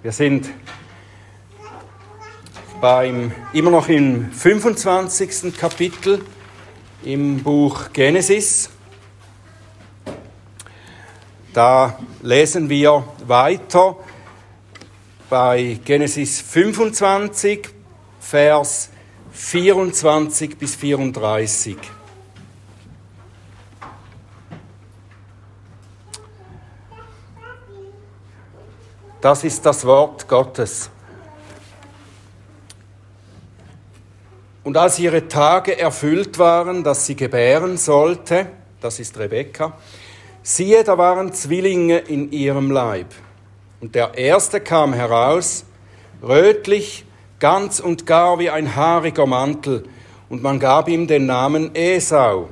Wir sind beim, immer noch im 25. Kapitel im Buch Genesis. Da lesen wir weiter bei Genesis 25, Vers 24 bis 34. Das ist das Wort Gottes. Und als ihre Tage erfüllt waren, dass sie gebären sollte, das ist Rebekka, siehe, da waren Zwillinge in ihrem Leib. Und der erste kam heraus, rötlich, ganz und gar wie ein haariger Mantel, und man gab ihm den Namen Esau.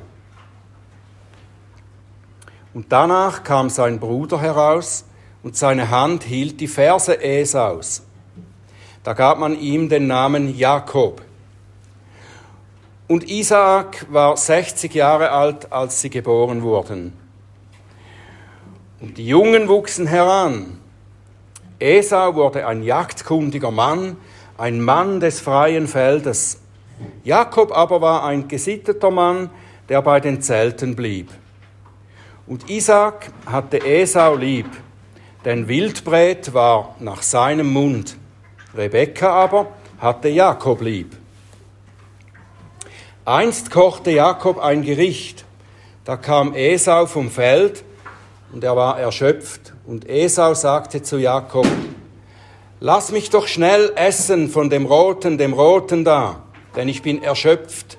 Und danach kam sein Bruder heraus, und seine Hand hielt die Verse Esaus. Da gab man ihm den Namen Jakob. Und Isaak war 60 Jahre alt, als sie geboren wurden. Und die Jungen wuchsen heran. Esau wurde ein jagdkundiger Mann, ein Mann des freien Feldes. Jakob aber war ein gesitteter Mann, der bei den Zelten blieb. Und Isaak hatte Esau lieb denn Wildbret war nach seinem Mund. Rebekka aber hatte Jakob lieb. Einst kochte Jakob ein Gericht. Da kam Esau vom Feld und er war erschöpft. Und Esau sagte zu Jakob, Lass mich doch schnell essen von dem Roten, dem Roten da, denn ich bin erschöpft.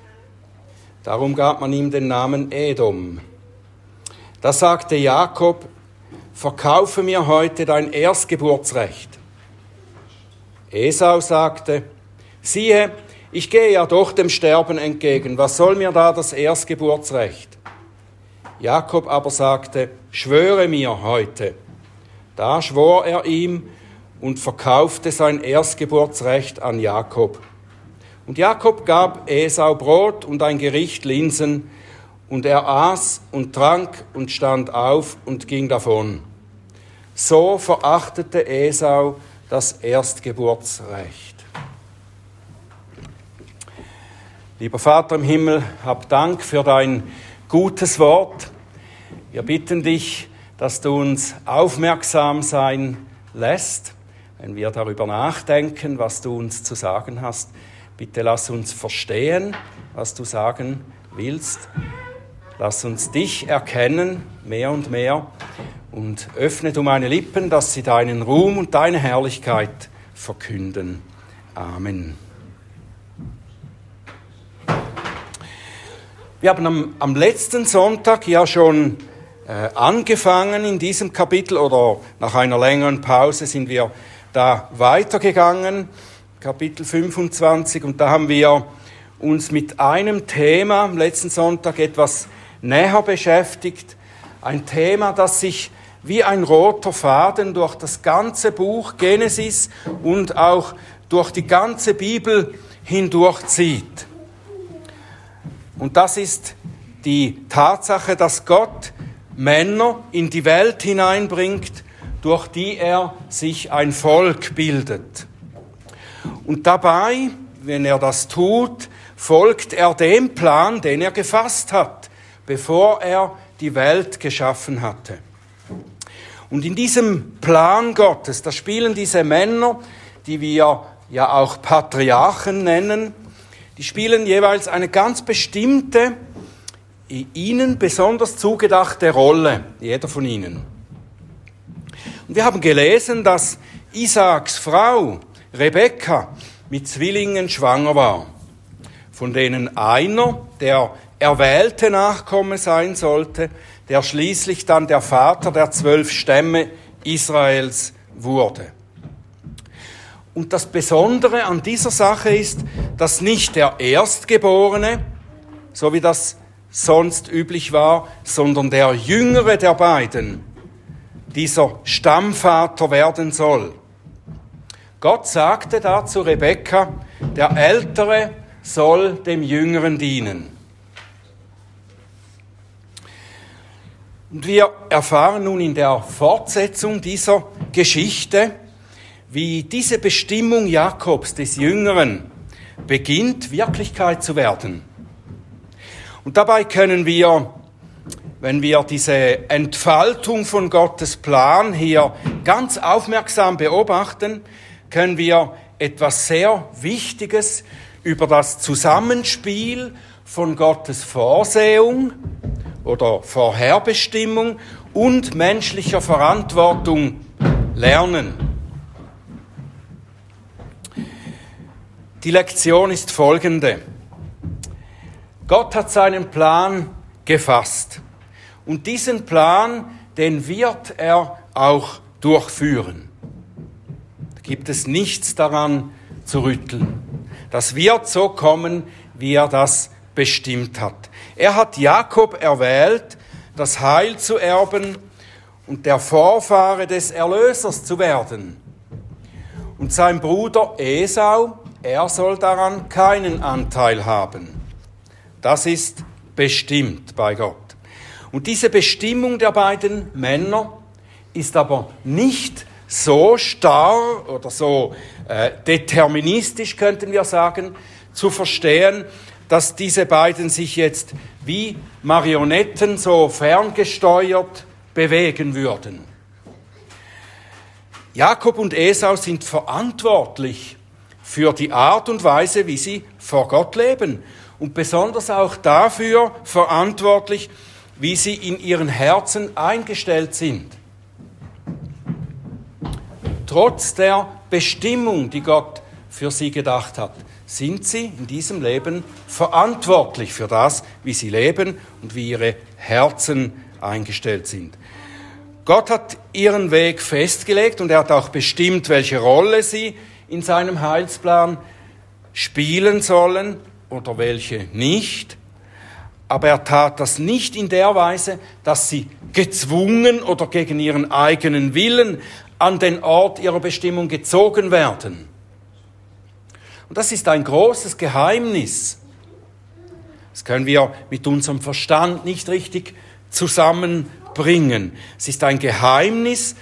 Darum gab man ihm den Namen Edom. Da sagte Jakob, verkaufe mir heute dein Erstgeburtsrecht. Esau sagte, siehe, ich gehe ja doch dem Sterben entgegen, was soll mir da das Erstgeburtsrecht? Jakob aber sagte, schwöre mir heute. Da schwor er ihm und verkaufte sein Erstgeburtsrecht an Jakob. Und Jakob gab Esau Brot und ein Gericht Linsen, und er aß und trank und stand auf und ging davon. So verachtete Esau das Erstgeburtsrecht. Lieber Vater im Himmel, hab Dank für dein gutes Wort. Wir bitten dich, dass du uns aufmerksam sein lässt, wenn wir darüber nachdenken, was du uns zu sagen hast. Bitte lass uns verstehen, was du sagen willst. Lass uns dich erkennen, mehr und mehr und öffne du meine Lippen, dass sie deinen Ruhm und deine Herrlichkeit verkünden. Amen. Wir haben am, am letzten Sonntag ja schon äh, angefangen in diesem Kapitel oder nach einer längeren Pause sind wir da weitergegangen, Kapitel 25, und da haben wir uns mit einem Thema am letzten Sonntag etwas näher beschäftigt. Ein Thema, das sich wie ein roter Faden durch das ganze Buch Genesis und auch durch die ganze Bibel hindurchzieht. Und das ist die Tatsache, dass Gott Männer in die Welt hineinbringt, durch die er sich ein Volk bildet. Und dabei, wenn er das tut, folgt er dem Plan, den er gefasst hat, bevor er die Welt geschaffen hatte. Und in diesem Plan Gottes, da spielen diese Männer, die wir ja auch Patriarchen nennen, die spielen jeweils eine ganz bestimmte, ihnen besonders zugedachte Rolle, jeder von ihnen. Und wir haben gelesen, dass Isaaks Frau Rebekka mit Zwillingen schwanger war, von denen einer der erwählte Nachkomme sein sollte, der schließlich dann der Vater der zwölf Stämme Israels wurde. Und das Besondere an dieser Sache ist, dass nicht der Erstgeborene, so wie das sonst üblich war, sondern der Jüngere der beiden dieser Stammvater werden soll. Gott sagte da zu Rebekka, der Ältere soll dem Jüngeren dienen. Und wir erfahren nun in der Fortsetzung dieser Geschichte, wie diese Bestimmung Jakobs des Jüngeren beginnt Wirklichkeit zu werden. Und dabei können wir, wenn wir diese Entfaltung von Gottes Plan hier ganz aufmerksam beobachten, können wir etwas sehr Wichtiges über das Zusammenspiel von Gottes Vorsehung oder Vorherbestimmung und menschlicher Verantwortung lernen. Die Lektion ist folgende. Gott hat seinen Plan gefasst. Und diesen Plan, den wird er auch durchführen. Da gibt es nichts daran zu rütteln. Das wird so kommen, wie er das bestimmt hat. Er hat Jakob erwählt, das Heil zu erben und der Vorfahre des Erlösers zu werden. Und sein Bruder Esau, er soll daran keinen Anteil haben. Das ist bestimmt bei Gott. Und diese Bestimmung der beiden Männer ist aber nicht so starr oder so äh, deterministisch, könnten wir sagen, zu verstehen, dass diese beiden sich jetzt wie Marionetten so ferngesteuert bewegen würden. Jakob und Esau sind verantwortlich für die Art und Weise, wie sie vor Gott leben und besonders auch dafür verantwortlich, wie sie in ihren Herzen eingestellt sind. Trotz der Bestimmung, die Gott für sie gedacht hat, sind sie in diesem Leben verantwortlich für das, wie sie leben und wie ihre Herzen eingestellt sind. Gott hat ihren Weg festgelegt und er hat auch bestimmt, welche Rolle sie in seinem Heilsplan spielen sollen oder welche nicht. Aber er tat das nicht in der Weise, dass sie gezwungen oder gegen ihren eigenen Willen an den Ort ihrer Bestimmung gezogen werden. Und das ist ein großes Geheimnis. Das können wir mit unserem Verstand nicht richtig zusammenbringen. Es ist ein Geheimnis,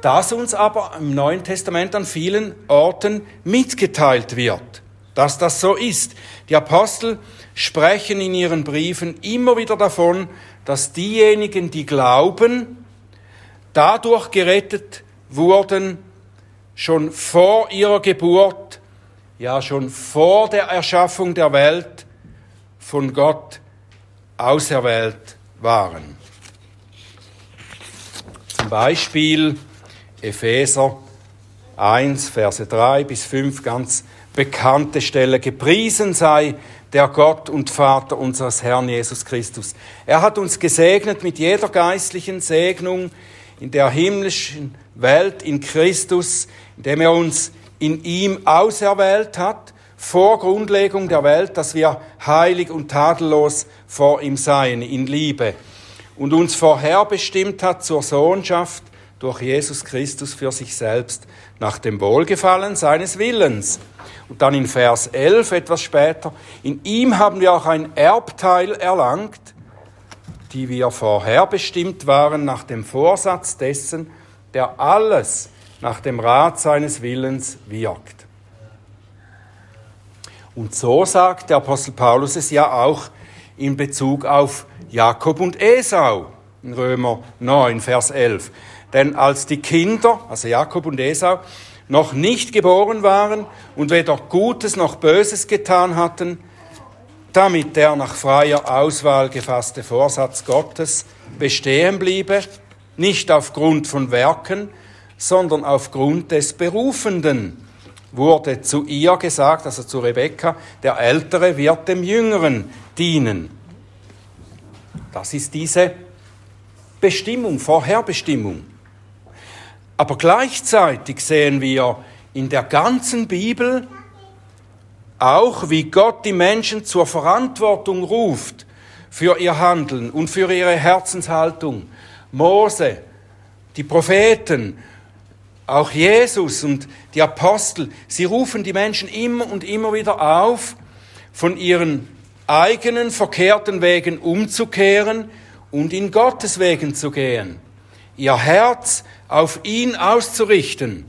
das uns aber im Neuen Testament an vielen Orten mitgeteilt wird, dass das so ist. Die Apostel sprechen in ihren Briefen immer wieder davon, dass diejenigen, die glauben, dadurch gerettet wurden, schon vor ihrer Geburt, ja schon vor der Erschaffung der Welt von Gott auserwählt waren. Zum Beispiel Epheser 1, Verse 3 bis 5, ganz bekannte Stelle. Gepriesen sei der Gott und Vater unseres Herrn Jesus Christus. Er hat uns gesegnet mit jeder geistlichen Segnung in der himmlischen Welt in Christus, indem er uns in ihm auserwählt hat, vor Grundlegung der Welt, dass wir heilig und tadellos vor ihm seien, in Liebe, und uns vorherbestimmt hat zur Sohnschaft durch Jesus Christus für sich selbst, nach dem Wohlgefallen seines Willens. Und dann in Vers 11 etwas später, in ihm haben wir auch ein Erbteil erlangt, die wir vorherbestimmt waren nach dem Vorsatz dessen, der alles nach dem Rat seines Willens wirkt. Und so sagt der Apostel Paulus es ja auch in Bezug auf Jakob und Esau in Römer 9, Vers 11. Denn als die Kinder, also Jakob und Esau, noch nicht geboren waren und weder Gutes noch Böses getan hatten, damit der nach freier Auswahl gefasste Vorsatz Gottes bestehen bliebe, nicht aufgrund von Werken, sondern aufgrund des Berufenden, wurde zu ihr gesagt, also zu Rebekka, der Ältere wird dem Jüngeren dienen. Das ist diese Bestimmung, Vorherbestimmung. Aber gleichzeitig sehen wir in der ganzen Bibel auch, wie Gott die Menschen zur Verantwortung ruft für ihr Handeln und für ihre Herzenshaltung. Mose, die Propheten, auch Jesus und die Apostel, sie rufen die Menschen immer und immer wieder auf, von ihren eigenen verkehrten Wegen umzukehren und in Gottes Wegen zu gehen. Ihr Herz auf ihn auszurichten.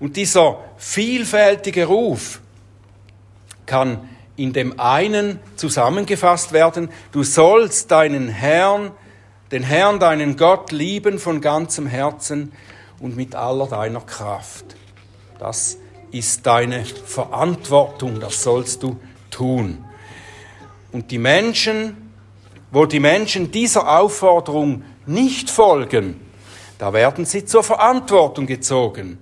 Und dieser vielfältige Ruf kann in dem einen zusammengefasst werden, du sollst deinen Herrn, den Herrn, deinen Gott lieben von ganzem Herzen und mit aller deiner Kraft. Das ist deine Verantwortung, das sollst du tun. Und die Menschen, wo die Menschen dieser Aufforderung nicht folgen, da werden sie zur Verantwortung gezogen.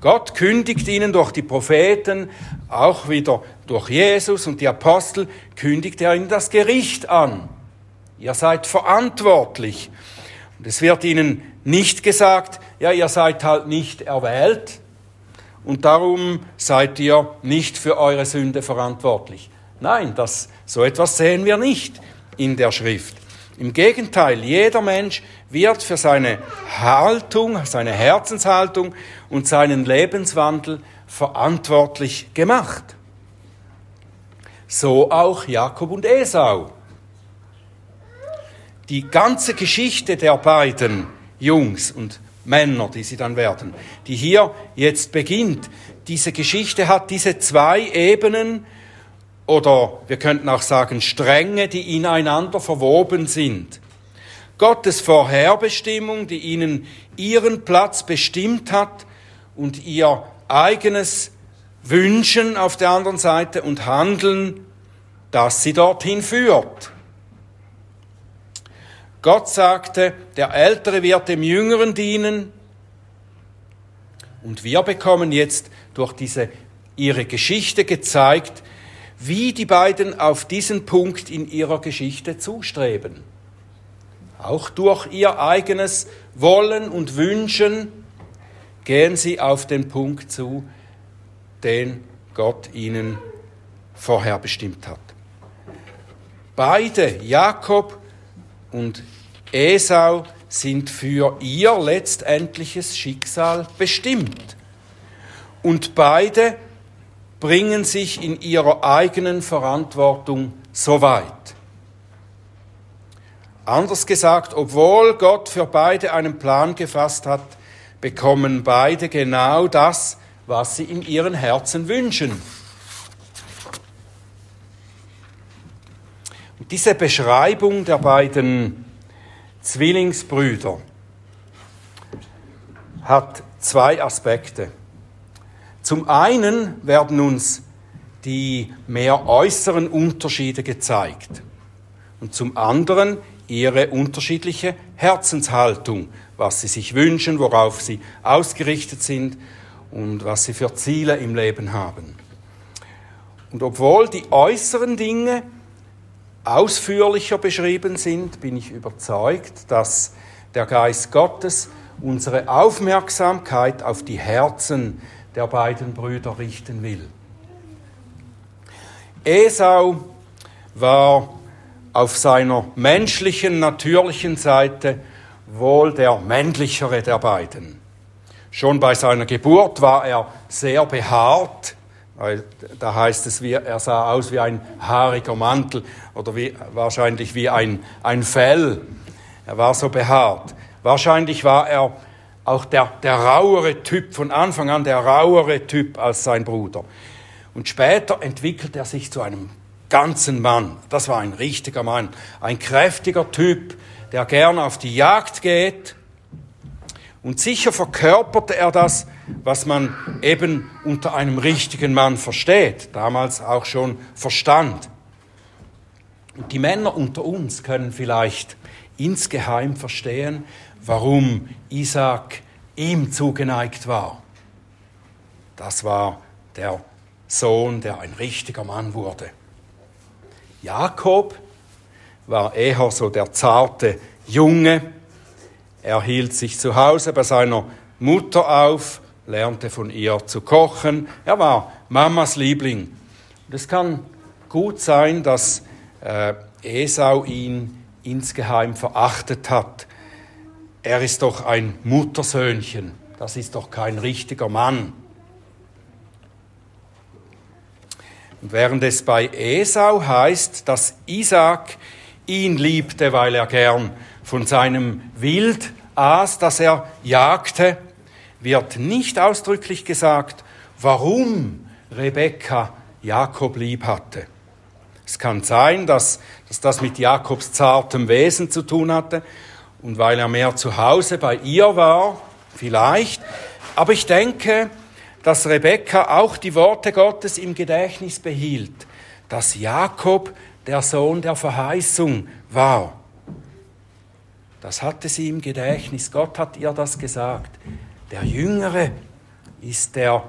Gott kündigt ihnen durch die Propheten, auch wieder durch Jesus und die Apostel, kündigt er ihnen das Gericht an. Ihr seid verantwortlich. Und es wird ihnen nicht gesagt, ja, ihr seid halt nicht erwählt und darum seid ihr nicht für eure Sünde verantwortlich. Nein, das, so etwas sehen wir nicht in der Schrift. Im Gegenteil, jeder Mensch wird für seine Haltung, seine Herzenshaltung und seinen Lebenswandel verantwortlich gemacht. So auch Jakob und Esau. Die ganze Geschichte der beiden Jungs und Männer, die sie dann werden, die hier jetzt beginnt, diese Geschichte hat diese zwei Ebenen, oder wir könnten auch sagen Stränge, die ineinander verwoben sind. Gottes Vorherbestimmung, die ihnen ihren Platz bestimmt hat und ihr eigenes Wünschen auf der anderen Seite und Handeln, das sie dorthin führt. Gott sagte, der Ältere wird dem Jüngeren dienen. Und wir bekommen jetzt durch diese ihre Geschichte gezeigt, wie die beiden auf diesen Punkt in ihrer Geschichte zustreben. Auch durch ihr eigenes Wollen und Wünschen gehen sie auf den Punkt zu, den Gott ihnen vorher bestimmt hat. Beide, Jakob und Esau, sind für ihr letztendliches Schicksal bestimmt. Und beide bringen sich in ihrer eigenen Verantwortung so weit. Anders gesagt, obwohl Gott für beide einen Plan gefasst hat, bekommen beide genau das, was sie in ihren Herzen wünschen. Und diese Beschreibung der beiden Zwillingsbrüder hat zwei Aspekte. Zum einen werden uns die mehr äußeren Unterschiede gezeigt und zum anderen ihre unterschiedliche Herzenshaltung, was sie sich wünschen, worauf sie ausgerichtet sind und was sie für Ziele im Leben haben. Und obwohl die äußeren Dinge ausführlicher beschrieben sind, bin ich überzeugt, dass der Geist Gottes unsere Aufmerksamkeit auf die Herzen der beiden Brüder richten will. Esau war auf seiner menschlichen, natürlichen Seite wohl der männlichere der beiden. Schon bei seiner Geburt war er sehr behaart, weil da heißt es, er sah aus wie ein haariger Mantel oder wie, wahrscheinlich wie ein, ein Fell. Er war so behaart. Wahrscheinlich war er auch der, der rauere Typ, von Anfang an der rauere Typ als sein Bruder. Und später entwickelt er sich zu einem ganzen Mann. Das war ein richtiger Mann, ein kräftiger Typ, der gern auf die Jagd geht. Und sicher verkörperte er das, was man eben unter einem richtigen Mann versteht, damals auch schon verstand. Und die Männer unter uns können vielleicht insgeheim verstehen, warum Isaac ihm zugeneigt war. Das war der Sohn, der ein richtiger Mann wurde. Jakob war eher so der zarte Junge. Er hielt sich zu Hause bei seiner Mutter auf, lernte von ihr zu kochen. Er war Mamas Liebling. Und es kann gut sein, dass äh, Esau ihn insgeheim verachtet hat, er ist doch ein Muttersöhnchen, das ist doch kein richtiger Mann. Und während es bei Esau heißt, dass Isaac ihn liebte, weil er gern von seinem Wild aß, das er jagte, wird nicht ausdrücklich gesagt, warum Rebekka Jakob lieb hatte. Es kann sein, dass, dass das mit Jakobs zartem Wesen zu tun hatte und weil er mehr zu Hause bei ihr war, vielleicht. Aber ich denke, dass Rebekka auch die Worte Gottes im Gedächtnis behielt, dass Jakob der Sohn der Verheißung war. Das hatte sie im Gedächtnis. Gott hat ihr das gesagt. Der Jüngere ist der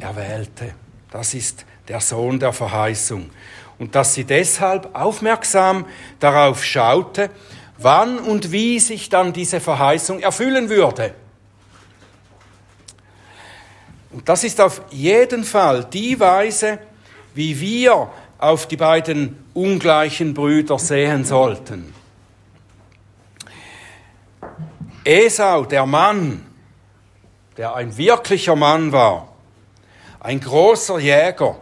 Erwählte. Das ist der Sohn der Verheißung. Und dass sie deshalb aufmerksam darauf schaute, wann und wie sich dann diese Verheißung erfüllen würde. Und das ist auf jeden Fall die Weise, wie wir auf die beiden ungleichen Brüder sehen sollten. Esau, der Mann, der ein wirklicher Mann war, ein großer Jäger,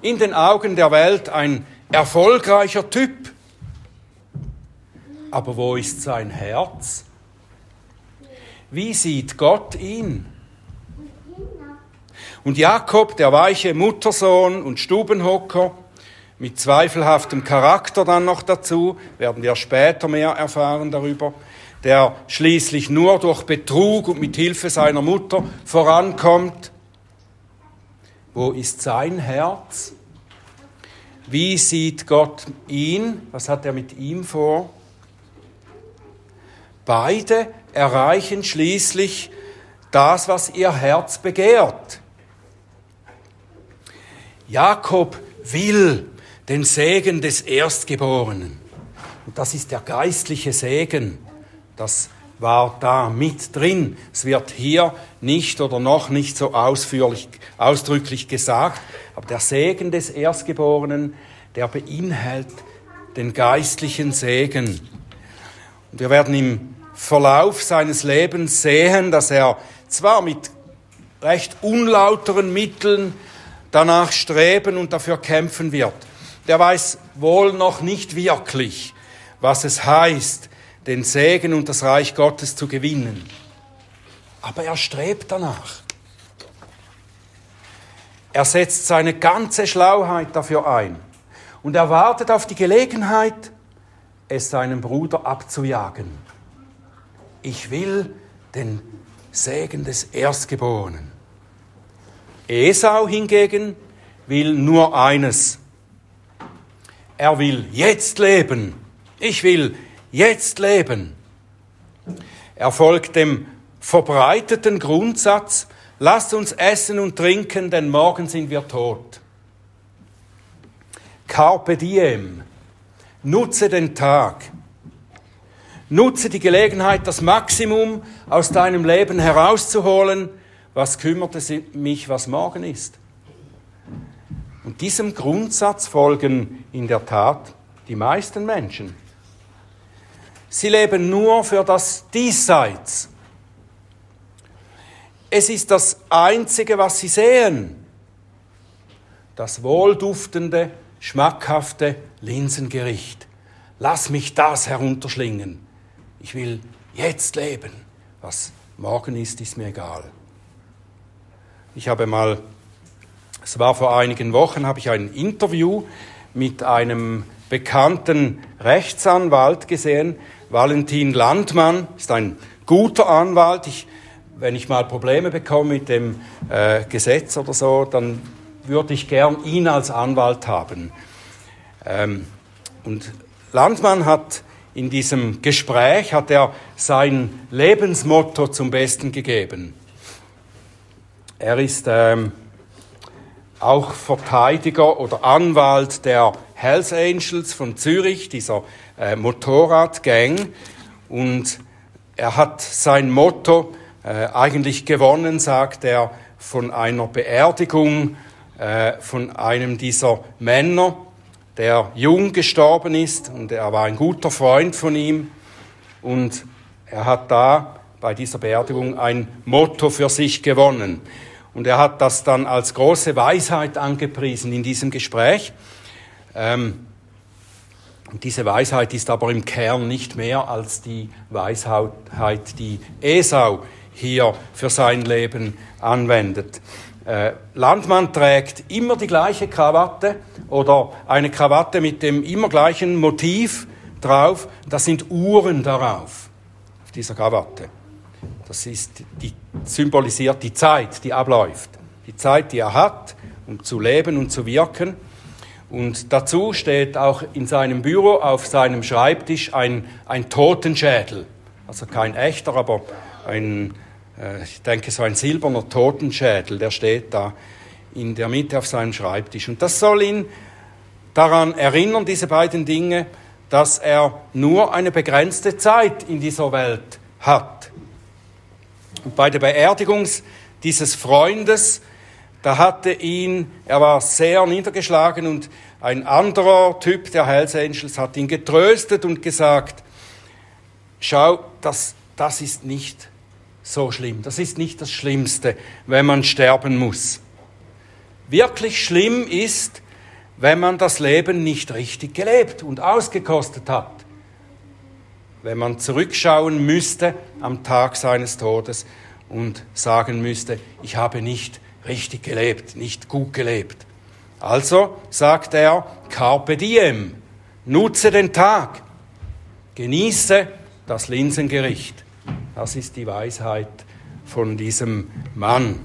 in den Augen der Welt ein erfolgreicher Typ. Aber wo ist sein Herz? Wie sieht Gott ihn? Und Jakob, der weiche Muttersohn und Stubenhocker, mit zweifelhaftem Charakter dann noch dazu, werden wir später mehr erfahren darüber, der schließlich nur durch Betrug und mit Hilfe seiner Mutter vorankommt. Wo ist sein Herz? Wie sieht Gott ihn? Was hat er mit ihm vor? Beide erreichen schließlich das, was ihr Herz begehrt. Jakob will den Segen des Erstgeborenen. Und das ist der geistliche Segen. Das war da mit drin. Es wird hier nicht oder noch nicht so ausführlich, ausdrücklich gesagt, aber der Segen des Erstgeborenen, der beinhaltet den geistlichen Segen. Und wir werden im Verlauf seines Lebens sehen, dass er zwar mit recht unlauteren Mitteln danach streben und dafür kämpfen wird. Der weiß wohl noch nicht wirklich, was es heißt, den Segen und das Reich Gottes zu gewinnen. Aber er strebt danach. Er setzt seine ganze Schlauheit dafür ein und er wartet auf die Gelegenheit, es seinem Bruder abzujagen. Ich will den Segen des Erstgeborenen. Esau hingegen will nur eines. Er will jetzt leben. Ich will jetzt leben. Er folgt dem verbreiteten Grundsatz, lasst uns essen und trinken, denn morgen sind wir tot. Carpe diem. Nutze den Tag. Nutze die Gelegenheit, das Maximum aus deinem Leben herauszuholen. Was kümmert es mich, was morgen ist? Und diesem Grundsatz folgen in der Tat die meisten Menschen. Sie leben nur für das Diesseits. Es ist das Einzige, was sie sehen. Das wohlduftende, schmackhafte Linsengericht. Lass mich das herunterschlingen. Ich will jetzt leben. Was morgen ist, ist mir egal. Ich habe mal, es war vor einigen Wochen, habe ich ein Interview mit einem bekannten Rechtsanwalt gesehen, Valentin Landmann, ist ein guter Anwalt. Ich, wenn ich mal Probleme bekomme mit dem äh, Gesetz oder so, dann würde ich gern ihn als Anwalt haben. Ähm, und Landmann hat in diesem Gespräch hat er sein Lebensmotto zum Besten gegeben. Er ist ähm, auch Verteidiger oder Anwalt der Hells Angels von Zürich, dieser äh, Motorradgang. Und er hat sein Motto äh, eigentlich gewonnen, sagt er, von einer Beerdigung äh, von einem dieser Männer, der jung gestorben ist und er war ein guter Freund von ihm. Und er hat da bei dieser Beerdigung ein Motto für sich gewonnen. Und er hat das dann als große Weisheit angepriesen in diesem Gespräch. Ähm, und diese Weisheit ist aber im Kern nicht mehr als die Weisheit, die Esau hier für sein Leben anwendet. Äh, Landmann trägt immer die gleiche Krawatte oder eine Krawatte mit dem immer gleichen Motiv drauf. Das sind Uhren darauf, auf dieser Krawatte. Das ist die, symbolisiert die Zeit, die abläuft. Die Zeit, die er hat, um zu leben und zu wirken. Und dazu steht auch in seinem Büro auf seinem Schreibtisch ein, ein Totenschädel. Also kein echter, aber ein, äh, ich denke, so ein silberner Totenschädel, der steht da in der Mitte auf seinem Schreibtisch. Und das soll ihn daran erinnern, diese beiden Dinge, dass er nur eine begrenzte Zeit in dieser Welt hat. Und bei der Beerdigung dieses Freundes, da hatte ihn, er war sehr niedergeschlagen und ein anderer Typ der Hells Angels hat ihn getröstet und gesagt, schau, das, das ist nicht so schlimm. Das ist nicht das Schlimmste, wenn man sterben muss. Wirklich schlimm ist, wenn man das Leben nicht richtig gelebt und ausgekostet hat. Wenn man zurückschauen müsste am Tag seines Todes und sagen müsste, ich habe nicht richtig gelebt, nicht gut gelebt. Also sagt er, carpe diem, nutze den Tag, genieße das Linsengericht. Das ist die Weisheit von diesem Mann.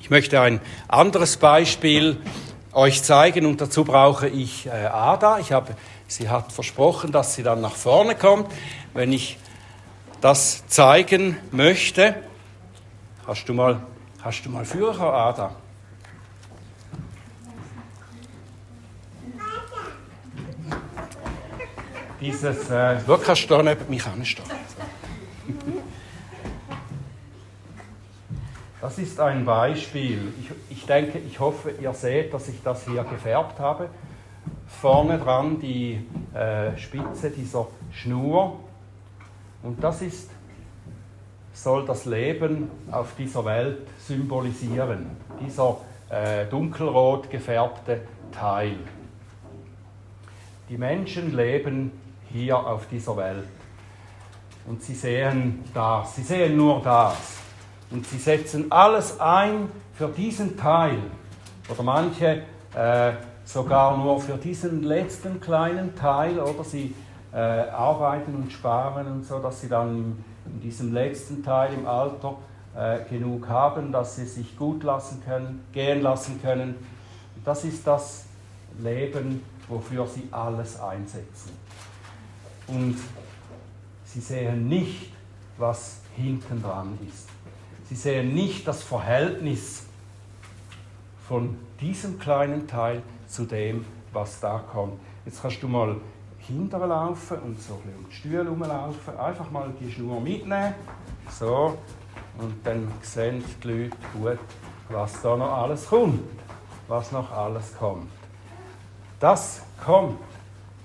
Ich möchte ein anderes Beispiel euch zeigen und dazu brauche ich äh, Ada. Ich habe, sie hat versprochen, dass sie dann nach vorne kommt, wenn ich das zeigen möchte. Hast du mal, hast du mal Führer, Ada? Dieses, äh, schau, kannst du da neben mich anstehen. Das ist ein Beispiel. Ich, ich, denke, ich hoffe, ihr seht, dass ich das hier gefärbt habe. Vorne dran die äh, Spitze dieser Schnur. Und das ist, soll das Leben auf dieser Welt symbolisieren. Dieser äh, dunkelrot gefärbte Teil. Die Menschen leben hier auf dieser Welt. Und sie sehen das, sie sehen nur das. Und sie setzen alles ein für diesen Teil. Oder manche äh, sogar nur für diesen letzten kleinen Teil. Oder sie äh, arbeiten und sparen und so, dass sie dann in diesem letzten Teil im Alter äh, genug haben, dass sie sich gut lassen können, gehen lassen können. Das ist das Leben, wofür sie alles einsetzen. Und sie sehen nicht, was hinten dran ist. Sie sehen nicht das Verhältnis von diesem kleinen Teil zu dem, was da kommt. Jetzt kannst du mal hinterlaufen und so ein bisschen um die Stühle herumlaufen. Einfach mal die Schnur mitnehmen. So. Und dann sehen die Leute gut, was da noch alles kommt. Was noch alles kommt. Das kommt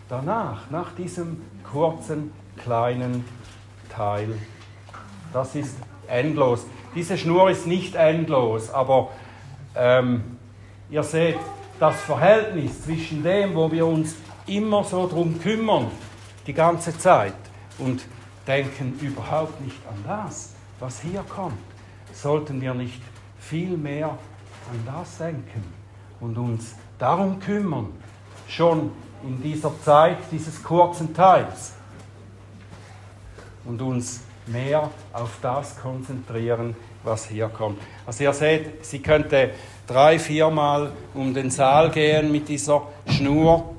danach, nach diesem kurzen, kleinen Teil. Das ist endlos. Diese Schnur ist nicht endlos, aber ähm, ihr seht das Verhältnis zwischen dem, wo wir uns immer so drum kümmern, die ganze Zeit, und denken überhaupt nicht an das, was hier kommt. Sollten wir nicht viel mehr an das denken und uns darum kümmern, schon in dieser Zeit dieses kurzen Teils und uns mehr auf das konzentrieren, was hier kommt. Also ihr seht, sie könnte drei, viermal um den Saal gehen mit dieser Schnur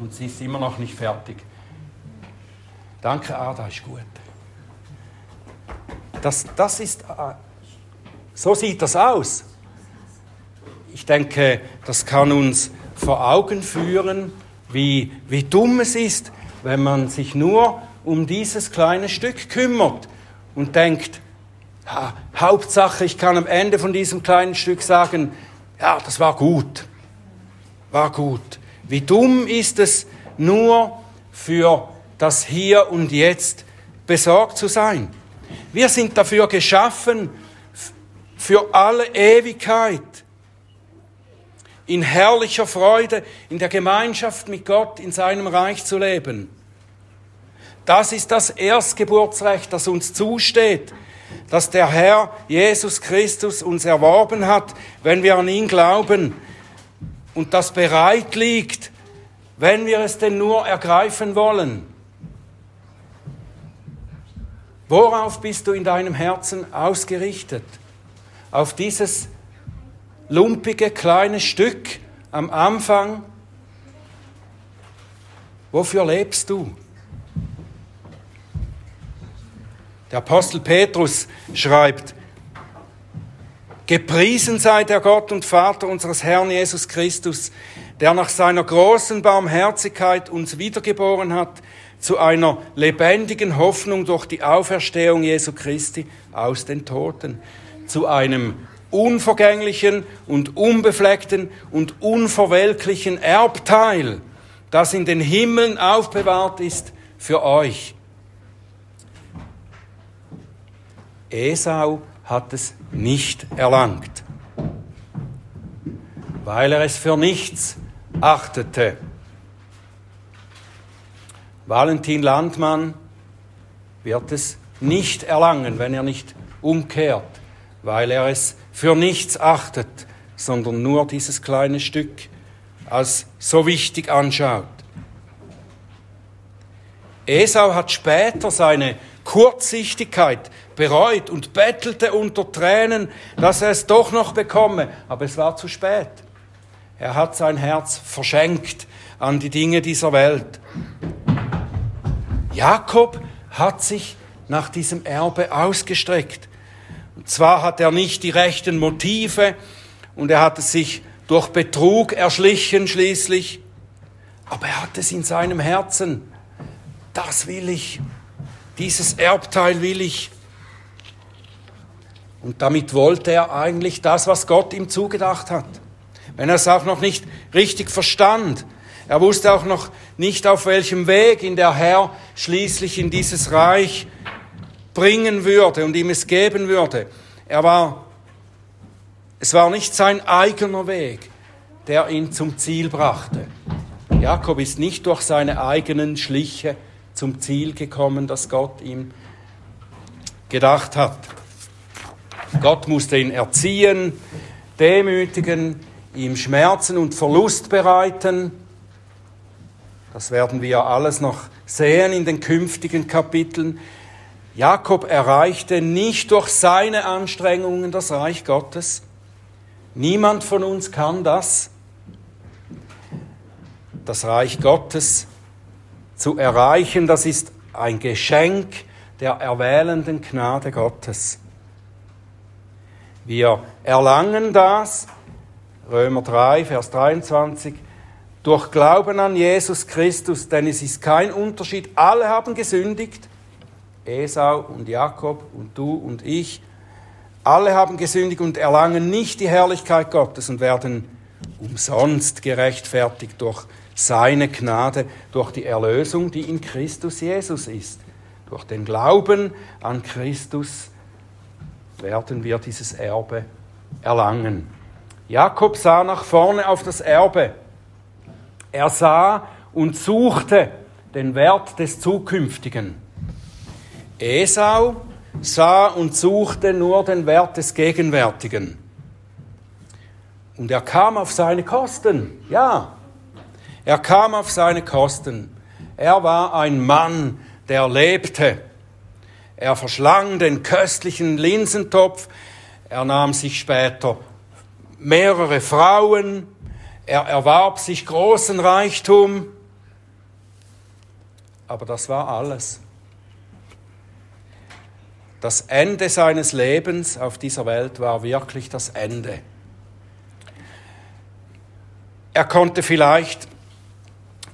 und sie ist immer noch nicht fertig. Danke, Ada, ist gut. Das, das ist, äh, so sieht das aus. Ich denke, das kann uns vor Augen führen, wie, wie dumm es ist, wenn man sich nur um dieses kleine Stück kümmert und denkt, ja, Hauptsache, ich kann am Ende von diesem kleinen Stück sagen, ja, das war gut, war gut. Wie dumm ist es nur für das Hier und Jetzt besorgt zu sein. Wir sind dafür geschaffen, für alle Ewigkeit, in herrlicher Freude, in der Gemeinschaft mit Gott, in seinem Reich zu leben. Das ist das Erstgeburtsrecht, das uns zusteht, das der Herr Jesus Christus uns erworben hat, wenn wir an ihn glauben und das bereit liegt, wenn wir es denn nur ergreifen wollen. Worauf bist du in deinem Herzen ausgerichtet? Auf dieses lumpige kleine Stück am Anfang? Wofür lebst du? Der Apostel Petrus schreibt, Gepriesen sei der Gott und Vater unseres Herrn Jesus Christus, der nach seiner großen Barmherzigkeit uns wiedergeboren hat zu einer lebendigen Hoffnung durch die Auferstehung Jesu Christi aus den Toten, zu einem unvergänglichen und unbefleckten und unverwelklichen Erbteil, das in den Himmeln aufbewahrt ist für euch. Esau hat es nicht erlangt, weil er es für nichts achtete. Valentin Landmann wird es nicht erlangen, wenn er nicht umkehrt, weil er es für nichts achtet, sondern nur dieses kleine Stück als so wichtig anschaut. Esau hat später seine Kurzsichtigkeit bereut und bettelte unter Tränen, dass er es doch noch bekomme, aber es war zu spät. Er hat sein Herz verschenkt an die Dinge dieser Welt. Jakob hat sich nach diesem Erbe ausgestreckt. Und zwar hat er nicht die rechten Motive und er hat es sich durch Betrug erschlichen schließlich, aber er hat es in seinem Herzen. Das will ich. Dieses Erbteil will ich. Und damit wollte er eigentlich das, was Gott ihm zugedacht hat. Wenn er es auch noch nicht richtig verstand. Er wusste auch noch nicht, auf welchem Weg ihn der Herr schließlich in dieses Reich bringen würde und ihm es geben würde. Er war, es war nicht sein eigener Weg, der ihn zum Ziel brachte. Jakob ist nicht durch seine eigenen Schliche zum Ziel gekommen, das Gott ihm gedacht hat. Gott musste ihn erziehen, demütigen, ihm Schmerzen und Verlust bereiten. Das werden wir alles noch sehen in den künftigen Kapiteln. Jakob erreichte nicht durch seine Anstrengungen das Reich Gottes. Niemand von uns kann das. Das Reich Gottes zu erreichen, das ist ein Geschenk der erwählenden Gnade Gottes. Wir erlangen das, Römer 3, Vers 23, durch Glauben an Jesus Christus, denn es ist kein Unterschied, alle haben gesündigt, Esau und Jakob und du und ich, alle haben gesündigt und erlangen nicht die Herrlichkeit Gottes und werden umsonst gerechtfertigt durch seine Gnade durch die Erlösung, die in Christus Jesus ist. Durch den Glauben an Christus werden wir dieses Erbe erlangen. Jakob sah nach vorne auf das Erbe. Er sah und suchte den Wert des Zukünftigen. Esau sah und suchte nur den Wert des Gegenwärtigen. Und er kam auf seine Kosten, ja. Er kam auf seine Kosten. Er war ein Mann, der lebte. Er verschlang den köstlichen Linsentopf. Er nahm sich später mehrere Frauen. Er erwarb sich großen Reichtum. Aber das war alles. Das Ende seines Lebens auf dieser Welt war wirklich das Ende. Er konnte vielleicht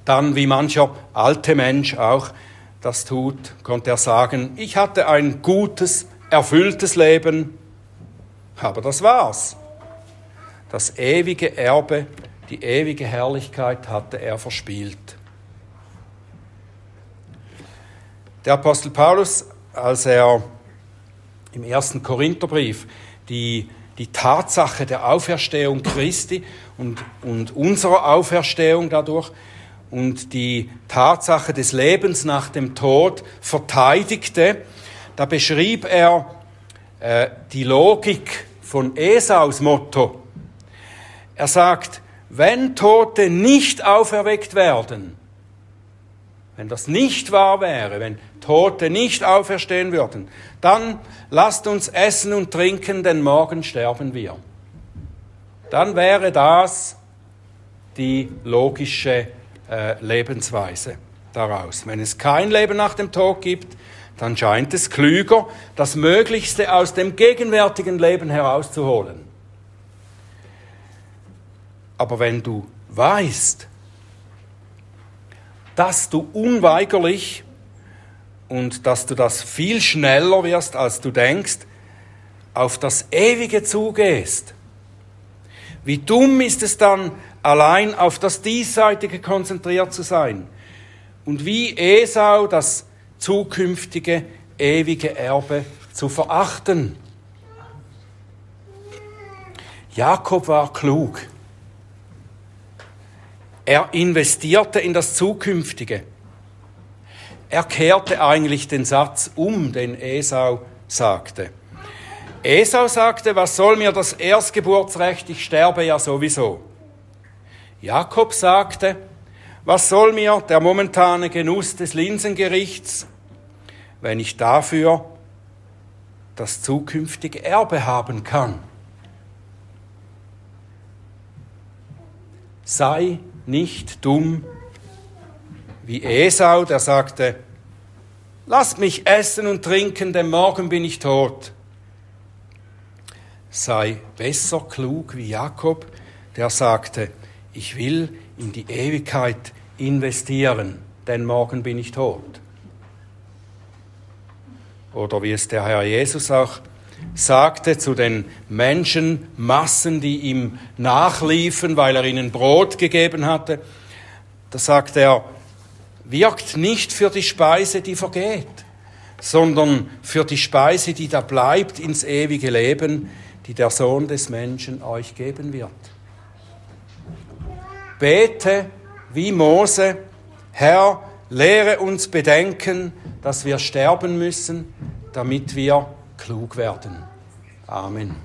dann, wie mancher alte Mensch auch das tut, konnte er sagen, ich hatte ein gutes, erfülltes Leben, aber das war's. Das ewige Erbe, die ewige Herrlichkeit hatte er verspielt. Der Apostel Paulus, als er im ersten Korintherbrief die, die Tatsache der Auferstehung Christi und, und unserer Auferstehung dadurch und die Tatsache des Lebens nach dem Tod verteidigte, da beschrieb er äh, die Logik von Esaus Motto. Er sagt, wenn Tote nicht auferweckt werden, wenn das nicht wahr wäre, wenn Tote nicht auferstehen würden, dann lasst uns essen und trinken, denn morgen sterben wir. Dann wäre das die logische äh, Lebensweise daraus. Wenn es kein Leben nach dem Tod gibt, dann scheint es klüger, das Möglichste aus dem gegenwärtigen Leben herauszuholen. Aber wenn du weißt, dass du unweigerlich und dass du das viel schneller wirst, als du denkst, auf das Ewige zugehst, wie dumm ist es dann, allein auf das Diesseitige konzentriert zu sein und wie Esau das zukünftige ewige Erbe zu verachten. Jakob war klug. Er investierte in das Zukünftige. Er kehrte eigentlich den Satz um, den Esau sagte. Esau sagte, was soll mir das Erstgeburtsrecht, ich sterbe ja sowieso. Jakob sagte, was soll mir der momentane Genuss des Linsengerichts, wenn ich dafür das zukünftige Erbe haben kann? Sei nicht dumm wie Esau, der sagte, lasst mich essen und trinken, denn morgen bin ich tot. Sei besser klug wie Jakob, der sagte, ich will in die Ewigkeit investieren, denn morgen bin ich tot. Oder wie es der Herr Jesus auch sagte zu den Menschenmassen, die ihm nachliefen, weil er ihnen Brot gegeben hatte, da sagt er, wirkt nicht für die Speise, die vergeht, sondern für die Speise, die da bleibt ins ewige Leben, die der Sohn des Menschen euch geben wird. Bete wie Mose, Herr, lehre uns bedenken, dass wir sterben müssen, damit wir klug werden. Amen.